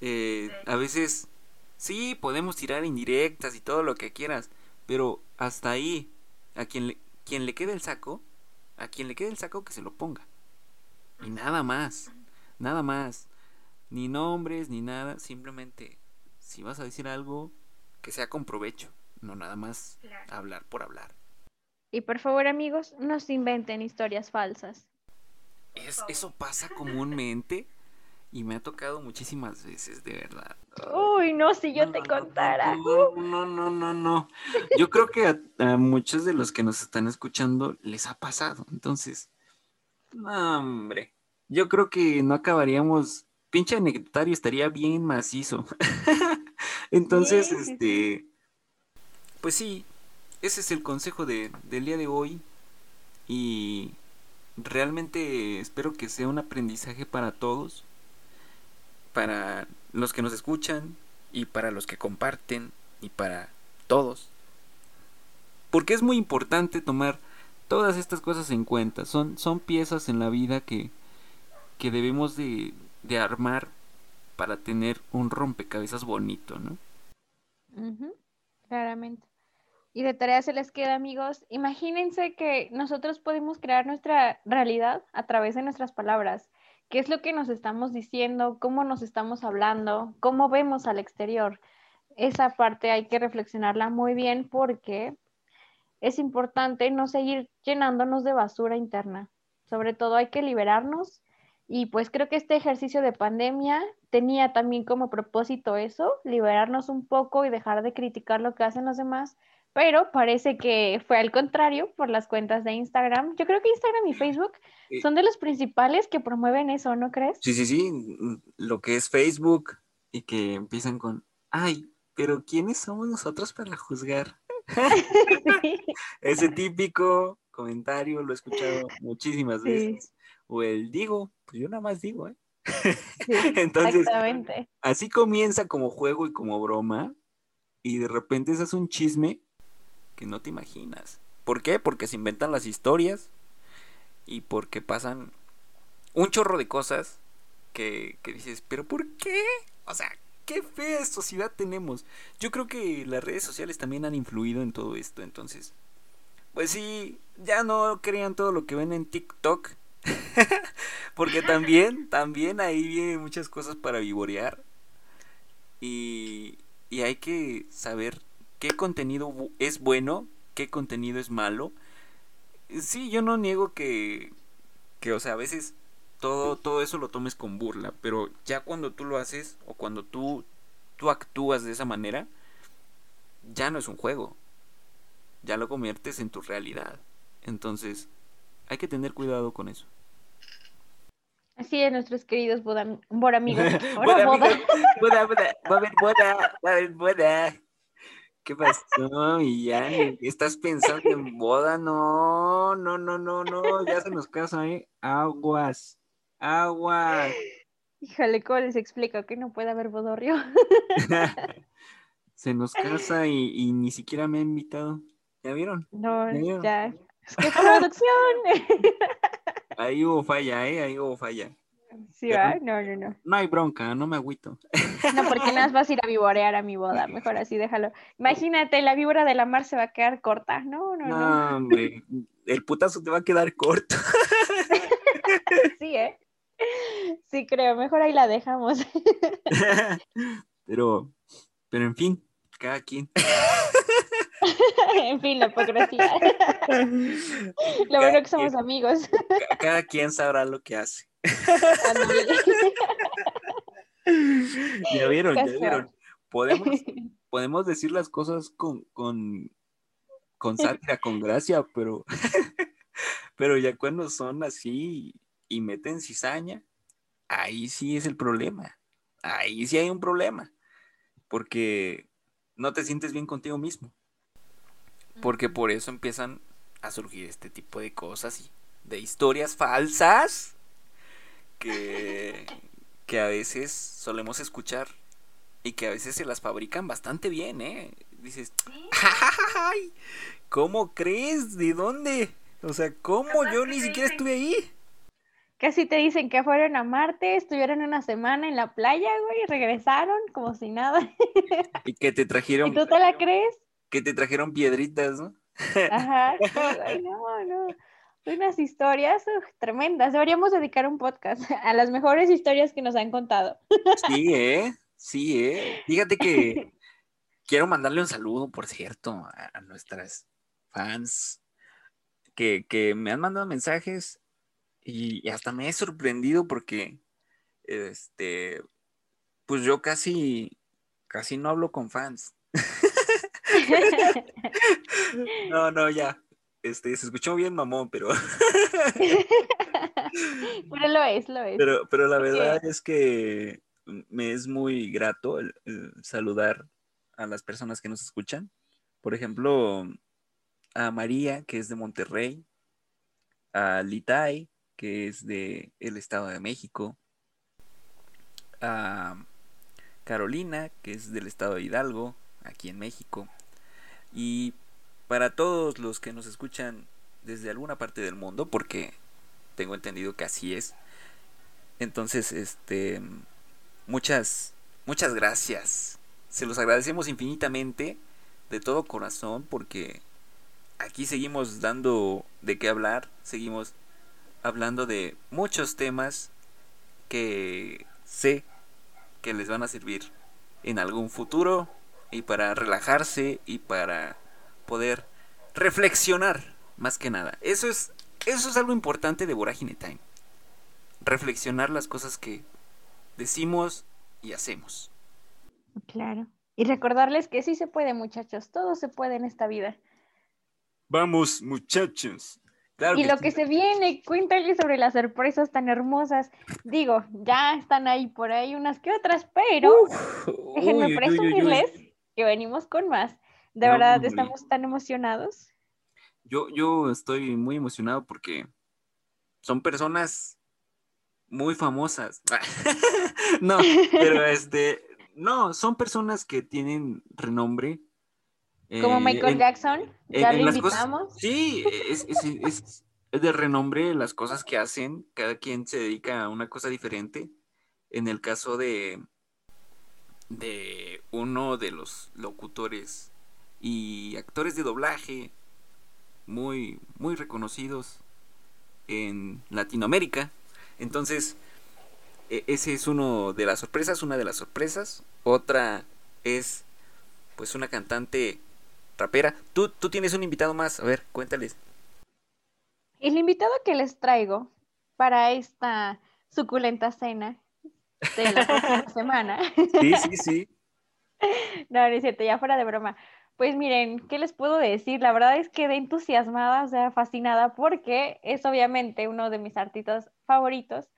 [SPEAKER 3] Eh, a veces, sí, podemos tirar indirectas y todo lo que quieras, pero hasta ahí, a quien le, quien le quede el saco, a quien le quede el saco que se lo ponga. Y nada más, nada más ni nombres, ni nada, simplemente si vas a decir algo, que sea con provecho, no nada más hablar por hablar.
[SPEAKER 2] Y por favor amigos, no se inventen historias falsas.
[SPEAKER 3] Es, eso pasa comúnmente y me ha tocado muchísimas veces, de verdad.
[SPEAKER 2] Uy, no, si yo te contara.
[SPEAKER 3] No, no, no, no, no. Yo creo que a, a, muchos de los que nos están escuchando les ha pasado. Entonces, no, hombre, yo creo que no acabaríamos pinche anecdotario estaría bien macizo. Entonces, este, pues sí, ese es el consejo de, del día de hoy y realmente espero que sea un aprendizaje para todos, para los que nos escuchan y para los que comparten y para todos. Porque es muy importante tomar todas estas cosas en cuenta. Son, son piezas en la vida que, que debemos de, de armar para tener un rompecabezas bonito, ¿no?
[SPEAKER 2] claramente. Y de tarea se les queda, amigos. Imagínense que nosotros podemos crear nuestra realidad a través de nuestras palabras. ¿Qué es lo que nos estamos diciendo? ¿Cómo nos estamos hablando? ¿Cómo vemos al exterior? Esa parte hay que reflexionarla muy bien porque es importante no seguir llenándonos de basura interna. Sobre todo hay que liberarnos y pues creo que este ejercicio de pandemia tenía también como propósito eso, liberarnos un poco y dejar de criticar lo que hacen los demás, pero parece que fue al contrario por las cuentas de Instagram. Yo creo que Instagram y Facebook son de los principales que promueven eso, ¿no crees?
[SPEAKER 3] Sí, sí, sí, lo que es Facebook y que empiezan con, ay, pero ¿quiénes somos nosotros para juzgar? Ese típico comentario lo he escuchado muchísimas veces. O el digo, pues yo nada más digo, ¿eh? Entonces, así comienza como juego y como broma, y de repente se hace un chisme que no te imaginas. ¿Por qué? Porque se inventan las historias y porque pasan un chorro de cosas que, que dices, pero ¿por qué? O sea, qué fea sociedad tenemos. Yo creo que las redes sociales también han influido en todo esto, entonces. Pues sí, ya no crean todo lo que ven en TikTok. Porque también, también ahí vienen muchas cosas para vivorear. Y, y hay que saber qué contenido es bueno, qué contenido es malo. Sí, yo no niego que, que o sea, a veces todo, todo eso lo tomes con burla, pero ya cuando tú lo haces o cuando tú, tú actúas de esa manera, ya no es un juego, ya lo conviertes en tu realidad. Entonces, hay que tener cuidado con eso.
[SPEAKER 2] Así es, nuestros queridos boda, amigos.
[SPEAKER 3] boda, boda. boda, boda, boda, boda, boda. ¿Qué pasó, Millán? ¿Estás pensando en boda? No, no, no, no, no. Ya se nos casa ahí. Aguas. Agua.
[SPEAKER 2] Híjole, ¿cómo les explico que no puede haber bodorrio?
[SPEAKER 3] Se nos casa y, ni siquiera me ha invitado. ¿Ya vieron?
[SPEAKER 2] No, ¿Ya, ¡Qué producción!
[SPEAKER 3] Ahí hubo falla, ¿eh? Ahí hubo falla.
[SPEAKER 2] Sí, ¿verdad? No, no, no.
[SPEAKER 3] No hay bronca, no me agüito.
[SPEAKER 2] No, porque nada más vas a ir a vivorear a mi boda. Mejor así, déjalo. Imagínate, la víbora de la mar se va a quedar corta. No, no, no.
[SPEAKER 3] No, hombre. El putazo te va a quedar corto.
[SPEAKER 2] Sí, ¿eh? Sí, creo, mejor ahí la dejamos.
[SPEAKER 3] pero, pero en fin, cada quien.
[SPEAKER 2] en fin, la hipocresía. Lo bueno que somos amigos.
[SPEAKER 3] Cada quien sabrá lo que hace. ya vieron, ya vieron. Podemos, podemos decir las cosas con, con, con sátira, con gracia, pero, pero ya cuando son así y meten cizaña, ahí sí es el problema. Ahí sí hay un problema. Porque no te sientes bien contigo mismo. Porque por eso empiezan a surgir este tipo de cosas y de historias falsas que, que a veces solemos escuchar y que a veces se las fabrican bastante bien, ¿eh? Dices, ¡ay! ¿Cómo crees? ¿De dónde? O sea, ¿cómo yo ni siquiera estuve ahí?
[SPEAKER 2] Casi te dicen que fueron a Marte, estuvieron una semana en la playa, güey, y regresaron como si nada.
[SPEAKER 3] Y que te trajeron.
[SPEAKER 2] ¿Y tú te la crees?
[SPEAKER 3] Que te trajeron piedritas, ¿no?
[SPEAKER 2] Ajá, no, no. Unas historias tremendas. Deberíamos dedicar un podcast a las mejores historias que nos han contado.
[SPEAKER 3] Sí, ¿eh? Sí, ¿eh? Fíjate que quiero mandarle un saludo, por cierto, a nuestras fans que, que me han mandado mensajes y, hasta me he sorprendido porque, este, pues yo casi, casi no hablo con fans. no, no, ya. Este, se escuchó bien mamón, pero.
[SPEAKER 2] pero lo es, lo es.
[SPEAKER 3] Pero, pero la verdad es que me es muy grato el, saludar a las personas que nos escuchan. Por ejemplo, a María, que es de Monterrey, a Litai, que es de el Estado de México, a Carolina, que es del Estado de Hidalgo, aquí en México, y para todos los que nos escuchan desde alguna parte del mundo, porque tengo entendido que así es. Entonces, este, muchas, muchas gracias. Se los agradecemos infinitamente. De todo corazón porque aquí seguimos dando de qué hablar, seguimos hablando de muchos temas que sé que les van a servir en algún futuro y para relajarse y para poder reflexionar más que nada. Eso es eso es algo importante de Vorágine Time. Reflexionar las cosas que decimos y hacemos.
[SPEAKER 2] Claro. Y recordarles que sí se puede, muchachos. Todo se puede en esta vida.
[SPEAKER 3] Vamos, muchachos.
[SPEAKER 2] y lo que se viene, cuéntale sobre las sorpresas tan hermosas. Digo, ya están ahí por ahí unas que otras, pero déjenme presumirles que venimos con más. De verdad, estamos tan emocionados.
[SPEAKER 3] Yo, yo estoy muy emocionado porque son personas muy famosas. no, pero este, no, son personas que tienen renombre.
[SPEAKER 2] Como eh, Michael Jackson, ya lo invitamos.
[SPEAKER 3] sí, es, es, de renombre las cosas que hacen, cada quien se dedica a una cosa diferente. En el caso de, de uno de los locutores y actores de doblaje muy, muy reconocidos en Latinoamérica. Entonces, e, ese es uno de las sorpresas, una de las sorpresas. Otra es, pues, una cantante rapera. Tú, tú tienes un invitado más, a ver, cuéntales.
[SPEAKER 2] El invitado que les traigo para esta suculenta cena de la próxima semana.
[SPEAKER 3] Sí, sí, sí.
[SPEAKER 2] No, no es cierto, ya fuera de broma. Pues miren, ¿qué les puedo decir? La verdad es que de entusiasmada, o sea, fascinada, porque es obviamente uno de mis artistas favoritos.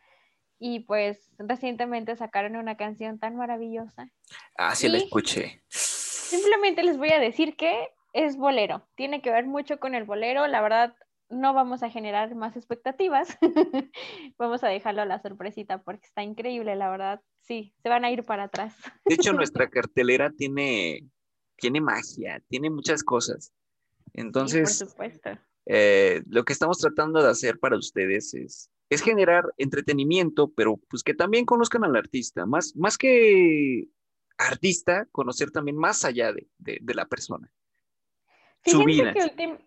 [SPEAKER 2] Y pues recientemente sacaron una canción tan maravillosa.
[SPEAKER 3] Ah, sí, la escuché.
[SPEAKER 2] Simplemente les voy a decir que es bolero. Tiene que ver mucho con el bolero. La verdad, no vamos a generar más expectativas. vamos a dejarlo a la sorpresita porque está increíble, la verdad. Sí, se van a ir para atrás.
[SPEAKER 3] De hecho, nuestra cartelera tiene tiene magia, tiene muchas cosas. Entonces,
[SPEAKER 2] por supuesto.
[SPEAKER 3] Eh, lo que estamos tratando de hacer para ustedes es, es generar entretenimiento, pero pues que también conozcan al artista, más, más que artista, conocer también más allá de, de, la persona.
[SPEAKER 2] Su vida. Que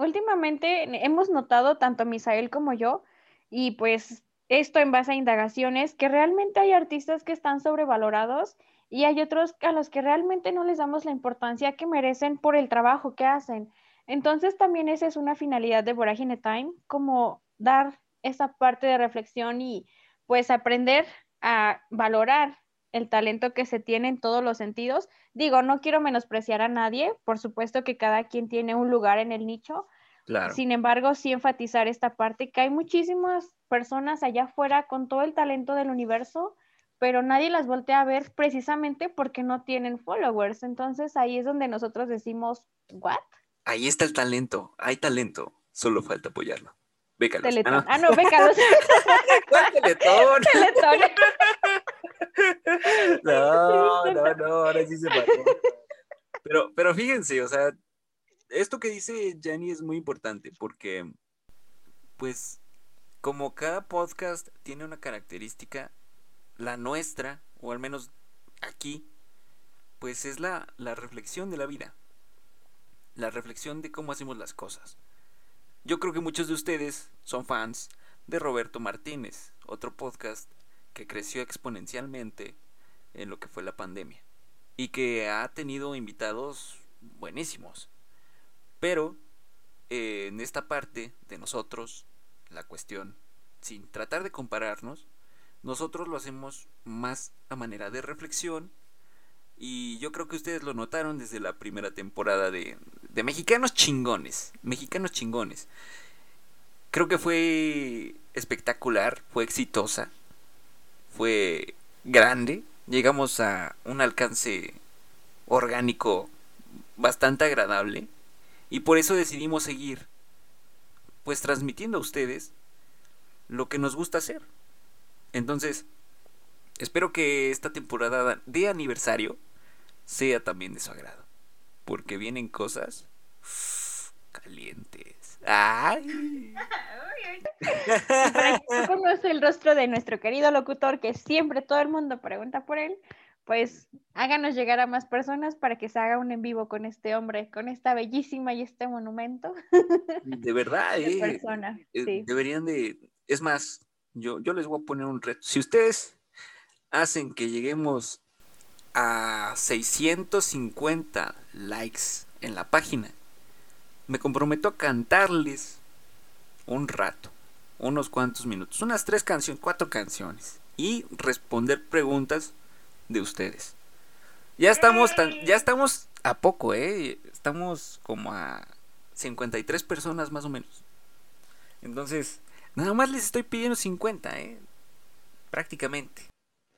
[SPEAKER 2] últimamente hemos notado, tanto Misael como yo, y pues esto en base a indagaciones, que realmente hay artistas que están sobrevalorados y hay otros a los que realmente no les damos la importancia que merecen por el trabajo que hacen. Entonces también esa es una finalidad de Vorágine Time, como dar esa parte de reflexión y pues aprender a valorar el talento que se tiene en todos los sentidos. Digo, no quiero menospreciar a nadie, por supuesto que cada quien tiene un lugar en el nicho. Sin embargo, sí enfatizar esta parte que hay muchísimas personas allá afuera con todo el talento del universo pero nadie las voltea a ver precisamente porque no tienen followers. Entonces ahí es donde nosotros decimos, ¿what?
[SPEAKER 3] Ahí está el talento, hay talento, solo falta apoyarlo. Bécalos.
[SPEAKER 2] Teletón. Ah, no, ah, bécalos.
[SPEAKER 3] ¿Cuál teletón? Teletón. no, no, no, ahora sí se pasó. Pero, pero fíjense, o sea, esto que dice Jenny es muy importante porque, pues, como cada podcast tiene una característica, la nuestra, o al menos aquí, pues es la, la reflexión de la vida. La reflexión de cómo hacemos las cosas. Yo creo que muchos de ustedes son fans de Roberto Martínez, otro podcast que creció exponencialmente en lo que fue la pandemia y que ha tenido invitados buenísimos. Pero eh, en esta parte de nosotros, la cuestión, sin tratar de compararnos, nosotros lo hacemos más a manera de reflexión. Y yo creo que ustedes lo notaron desde la primera temporada de, de Mexicanos Chingones. Mexicanos Chingones. Creo que fue espectacular, fue exitosa, fue grande. Llegamos a un alcance orgánico bastante agradable. Y por eso decidimos seguir, pues transmitiendo a ustedes lo que nos gusta hacer. Entonces, espero que esta temporada de aniversario sea también de su agrado. Porque vienen cosas calientes. ¡Ay!
[SPEAKER 2] Para que conoce el rostro de nuestro querido locutor, que siempre todo el mundo pregunta por él, pues háganos llegar a más personas para que se haga un en vivo con este hombre, con esta bellísima y este monumento.
[SPEAKER 3] De verdad,
[SPEAKER 2] de
[SPEAKER 3] eh,
[SPEAKER 2] persona.
[SPEAKER 3] eh,
[SPEAKER 2] Sí.
[SPEAKER 3] deberían de, es más, yo, yo les voy a poner un reto. Si ustedes hacen que lleguemos a 650 likes en la página, me comprometo a cantarles un rato, unos cuantos minutos, unas tres canciones, cuatro canciones, y responder preguntas de ustedes. Ya estamos tan, ya estamos a poco, eh, estamos como a 53 personas más o menos. Entonces, nada más les estoy pidiendo 50, eh, prácticamente.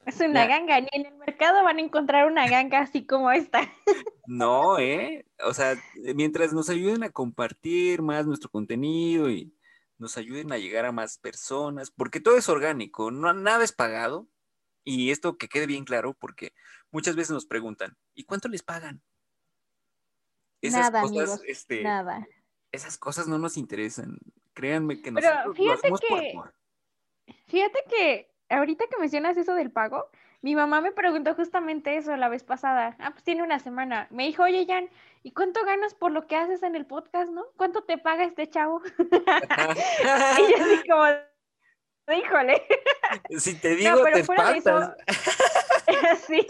[SPEAKER 2] Es una
[SPEAKER 3] Ya.
[SPEAKER 2] ganga, ni en el mercado van a encontrar una ganga así como esta.
[SPEAKER 3] No, ¿eh? O sea, mientras nos ayuden a compartir más nuestro contenido y nos ayuden a llegar a más personas, porque todo es orgánico, no, nada es pagado. Y esto que quede bien claro, porque muchas veces nos preguntan, ¿y cuánto les pagan?
[SPEAKER 2] Nada,
[SPEAKER 3] cosas,
[SPEAKER 2] amigos,
[SPEAKER 3] este,
[SPEAKER 2] Nada.
[SPEAKER 3] esas cosas no nos interesan. Créanme que
[SPEAKER 2] Pero
[SPEAKER 3] nosotros lo
[SPEAKER 2] fíjate
[SPEAKER 3] por
[SPEAKER 2] que-
[SPEAKER 3] amor.
[SPEAKER 2] Fíjate que ahorita que mencionas eso del pago, mi mamá me preguntó justamente eso la vez pasada. Ah, pues tiene una semana. Me dijo, oye, Jan, ¿y cuánto ganas por lo que haces en el podcast, no? ¿Cuánto te paga este chavo? y yo así como, híjole.
[SPEAKER 3] si te digo,
[SPEAKER 2] pero
[SPEAKER 3] te
[SPEAKER 2] fuera de eso- sí.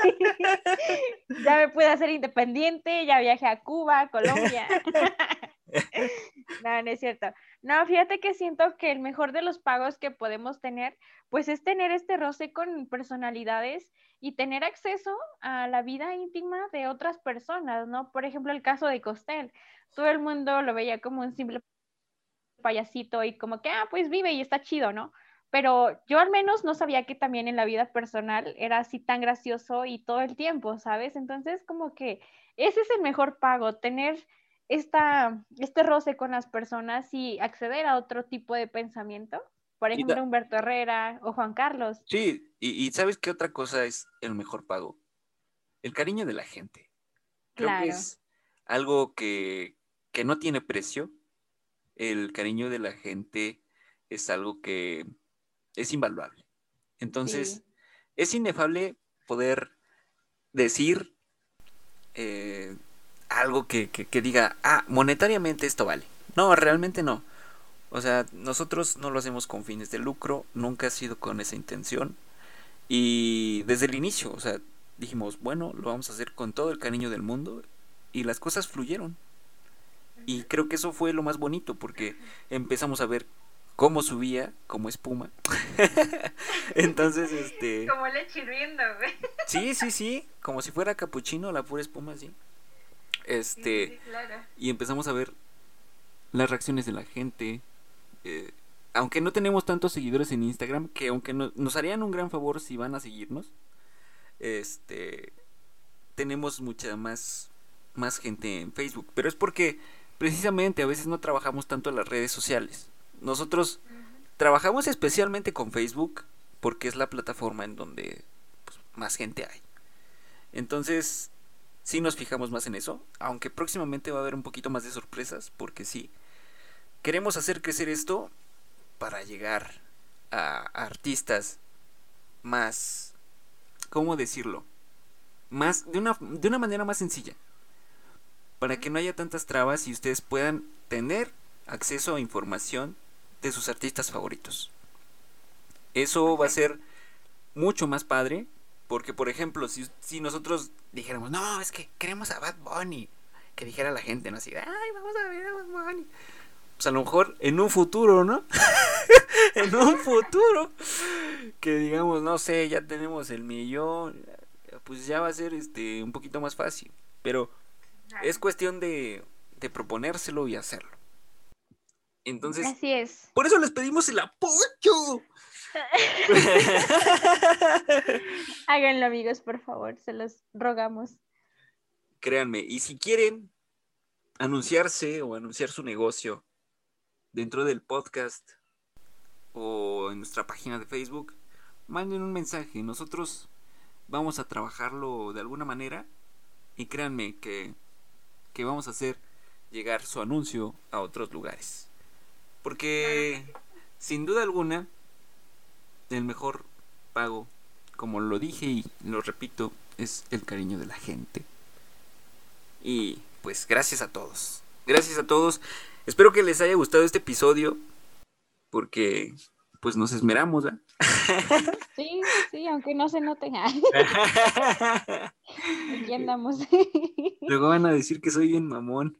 [SPEAKER 2] Ya me pude hacer independiente, ya viajé a Cuba, a Colombia. No, no es cierto. No, fíjate que siento que el mejor de los pagos que podemos tener, pues es tener este roce con personalidades y tener acceso a la vida íntima de otras personas, ¿no? Por ejemplo, el caso de Costel. Todo el mundo lo veía como un simple payasito y como que, ah, pues vive y está chido, ¿no? Pero yo al menos no sabía que también en la vida personal era así tan gracioso y todo el tiempo, ¿sabes? Entonces, como que ese es el mejor pago, tener esta, este roce con las personas y acceder a otro tipo de pensamiento. Por ejemplo,
[SPEAKER 3] da-
[SPEAKER 2] Humberto Herrera o Juan Carlos.
[SPEAKER 3] Sí, y, y ¿sabes qué otra cosa es el mejor pago? El cariño de la gente. Creo
[SPEAKER 2] Claro.
[SPEAKER 3] que es algo que, que no tiene precio. El cariño de la gente es algo que es invaluable. Entonces,
[SPEAKER 2] Sí.
[SPEAKER 3] es inefable poder decir eh, algo que, que- que diga, ah, monetariamente esto vale. No, realmente no. O sea, nosotros no lo hacemos con fines de lucro, nunca ha sido con esa intención. Y desde el inicio, o sea, dijimos, bueno, lo vamos a hacer con todo el cariño del mundo y las cosas fluyeron. Y creo que eso fue lo más bonito porque empezamos a ver cómo subía como espuma. Entonces, este...
[SPEAKER 2] Como leche hirviendo, güey.
[SPEAKER 3] Sí, sí, sí, como si fuera capuchino, la pura espuma, sí. Este,
[SPEAKER 2] claro.
[SPEAKER 3] y empezamos a ver las reacciones de la gente. eh, aunque no tenemos tantos seguidores en Instagram, que aunque no- nos harían un gran favor si van a seguirnos, este, tenemos mucha más, más gente en Facebook. Pero es porque precisamente a veces no trabajamos tanto en las redes sociales. Nosotros trabajamos especialmente con Facebook porque es la plataforma en donde pues, más gente hay. Entonces, sí nos fijamos más en eso, aunque próximamente va a haber un poquito más de sorpresas, porque sí, queremos hacer crecer esto para llegar a artistas más, ¿cómo decirlo? Más, de una, de una manera más sencilla, para que no haya tantas trabas y ustedes puedan tener acceso a información de sus artistas favoritos. Eso va a ser mucho más padre porque, por ejemplo, si, si nosotros dijéramos, no, es que queremos a Bad Bunny, que dijera la gente, ¿no? Así, ay, vamos a ver a Bad Bunny. Pues a lo mejor en un futuro, ¿no? en un futuro, que digamos, no sé, ya tenemos el millón, pues ya va a ser este un poquito más fácil. Pero es cuestión de, de proponérselo y hacerlo. Entonces,
[SPEAKER 2] Así es.
[SPEAKER 3] por eso les pedimos el apoyo.
[SPEAKER 2] Háganlo, amigos, por favor, se los rogamos.
[SPEAKER 3] Créanme, y si quieren anunciarse o anunciar su negocio dentro del podcast o en nuestra página de Facebook, manden un mensaje. Nosotros vamos a trabajarlo de alguna manera y créanme que, que vamos a hacer llegar su anuncio a otros lugares. Porque sin duda alguna, el mejor pago, como lo dije y lo repito, es el cariño de la gente. Y pues gracias a todos. Gracias a todos. Espero que les haya gustado este episodio. Porque pues nos esmeramos, ¿verdad?
[SPEAKER 2] Sí, sí, aunque no se note. Aquí andamos.
[SPEAKER 3] Luego van a decir que soy bien mamón.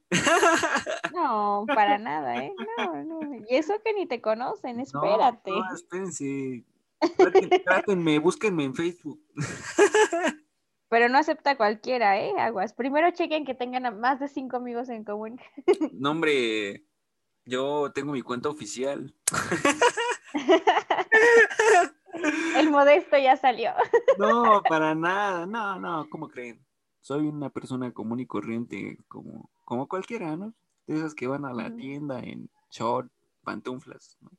[SPEAKER 2] No, para nada, ¿eh? No, no. Y eso que ni te conocen, espérate.
[SPEAKER 3] No, no espérense. Trátenme, búsquenme en Facebook.
[SPEAKER 2] Pero no acepta cualquiera, ¿eh? Aguas. Primero chequen que tengan más de cinco amigos en común.
[SPEAKER 3] No, hombre, yo tengo mi cuenta oficial.
[SPEAKER 2] El modesto ya salió.
[SPEAKER 3] No, para nada. No, no, ¿cómo creen? Soy una persona común y corriente, como, como cualquiera, ¿no? De esas que van a la tienda en short, pantuflas, ¿no?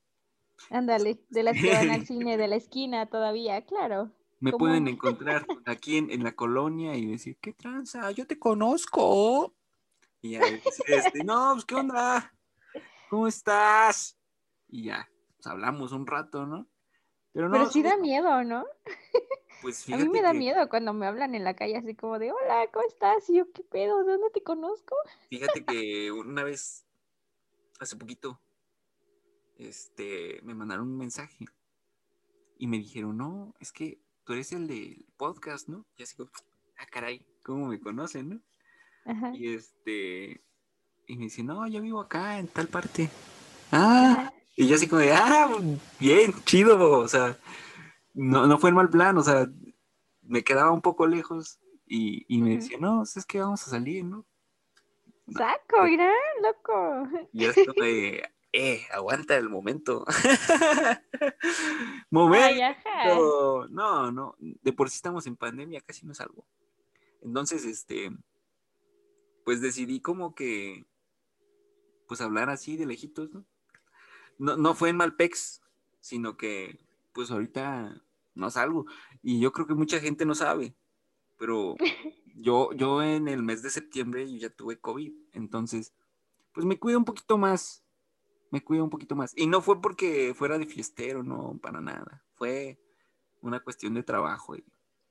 [SPEAKER 2] Ándale, de las que van al cine de la esquina todavía, claro.
[SPEAKER 3] Me pueden encontrar aquí en, la colonia y decir, ¿qué tranza? Yo te conozco. Y ahí, este, no, pues, ¿qué onda? ¿Cómo estás? Y ya, pues, hablamos un rato, ¿no?
[SPEAKER 2] Pero, no, Pero sí da miedo, ¿no?
[SPEAKER 3] Pues
[SPEAKER 2] a mí me da miedo cuando me hablan en la calle así como de, hola, ¿cómo estás? Y yo, ¿qué pedo? ¿De dónde te conozco?
[SPEAKER 3] Fíjate que una vez, hace poquito, este, me mandaron un mensaje y me dijeron, no, es que tú eres el del podcast, ¿no? Y así como, ah, caray, ¿cómo me conocen, no? Y este, y me dice, no, yo vivo acá, en tal parte. Ah, y yo así como de, ah, bien, chido, o sea, no, no fue el mal plan, o sea, me quedaba un poco lejos y, y me decía, no, es que vamos a salir, ¿no?
[SPEAKER 2] Saco, mira, loco.
[SPEAKER 3] Y es como de, eh, aguanta el momento. momento. no, no, de por sí estamos en pandemia, casi no salgo. Entonces, este, pues decidí como que, pues hablar así de lejitos, ¿no? No, no fue en Malpex, sino que, pues ahorita no salgo. Y yo creo que mucha gente no sabe, pero yo, yo en el mes de septiembre yo ya tuve COVID, entonces, pues me cuido un poquito más me cuido un poquito más. Y no fue porque fuera de fiestero, no, para nada. Fue una cuestión de trabajo. Y,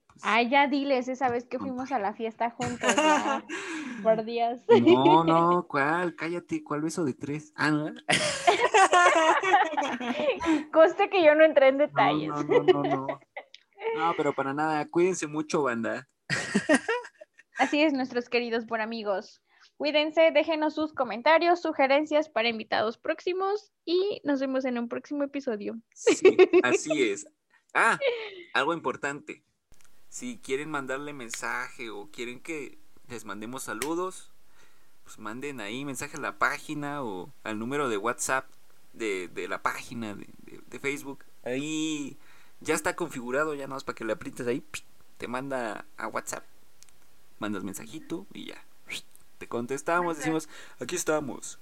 [SPEAKER 2] pues, Ay, ya diles, esa vez que fuimos a la fiesta juntos, por Dios.
[SPEAKER 3] No, no, ¿cuál? Cállate, ¿cuál beso de tres? Ah, no.
[SPEAKER 2] Coste que yo no entré en detalles.
[SPEAKER 3] No, no, no, no, no. pero para nada, cuídense mucho, banda.
[SPEAKER 2] Así es, nuestros queridos por amigos. Cuídense, déjenos sus comentarios, sugerencias para invitados próximos y nos vemos en un próximo episodio.
[SPEAKER 3] Sí, así es. Ah, algo importante. Si quieren mandarle mensaje o quieren que les mandemos saludos, pues manden ahí mensaje a la página o al número de WhatsApp de, la página de, Facebook. Ahí ya está configurado, ya no es para que le aprietes ahí, te manda a WhatsApp. Mandas mensajito y ya te contestamos, decimos, aquí estamos.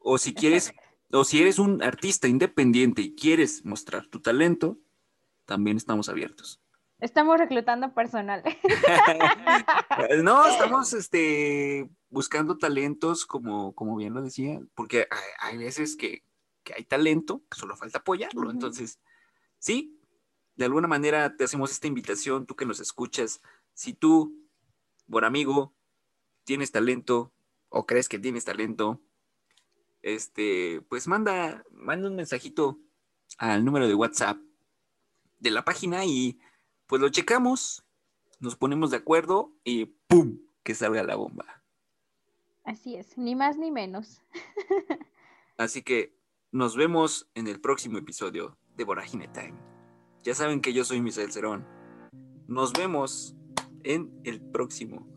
[SPEAKER 3] O si quieres, o si eres un artista independiente y quieres mostrar tu talento, también estamos abiertos.
[SPEAKER 2] Estamos reclutando personal.
[SPEAKER 3] no, estamos este, buscando talentos, como, como bien lo decía, porque hay, veces que, hay talento, que solo falta apoyarlo. Entonces, sí, de alguna manera te hacemos esta invitación, tú que nos escuchas, si tú, buen amigo, tienes talento o crees que tienes talento, este, pues manda, manda un mensajito al número de WhatsApp de la página y pues lo checamos, nos ponemos de acuerdo y ¡pum! que salga la bomba.
[SPEAKER 2] Así es, ni más ni menos.
[SPEAKER 3] Así que nos vemos en el próximo episodio de Vorágine Time. Ya saben que yo soy Misael Cerón. Nos vemos en el próximo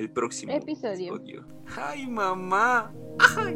[SPEAKER 3] el próximo
[SPEAKER 2] episodio.
[SPEAKER 3] ¡Ay, mamá! ¡Ay!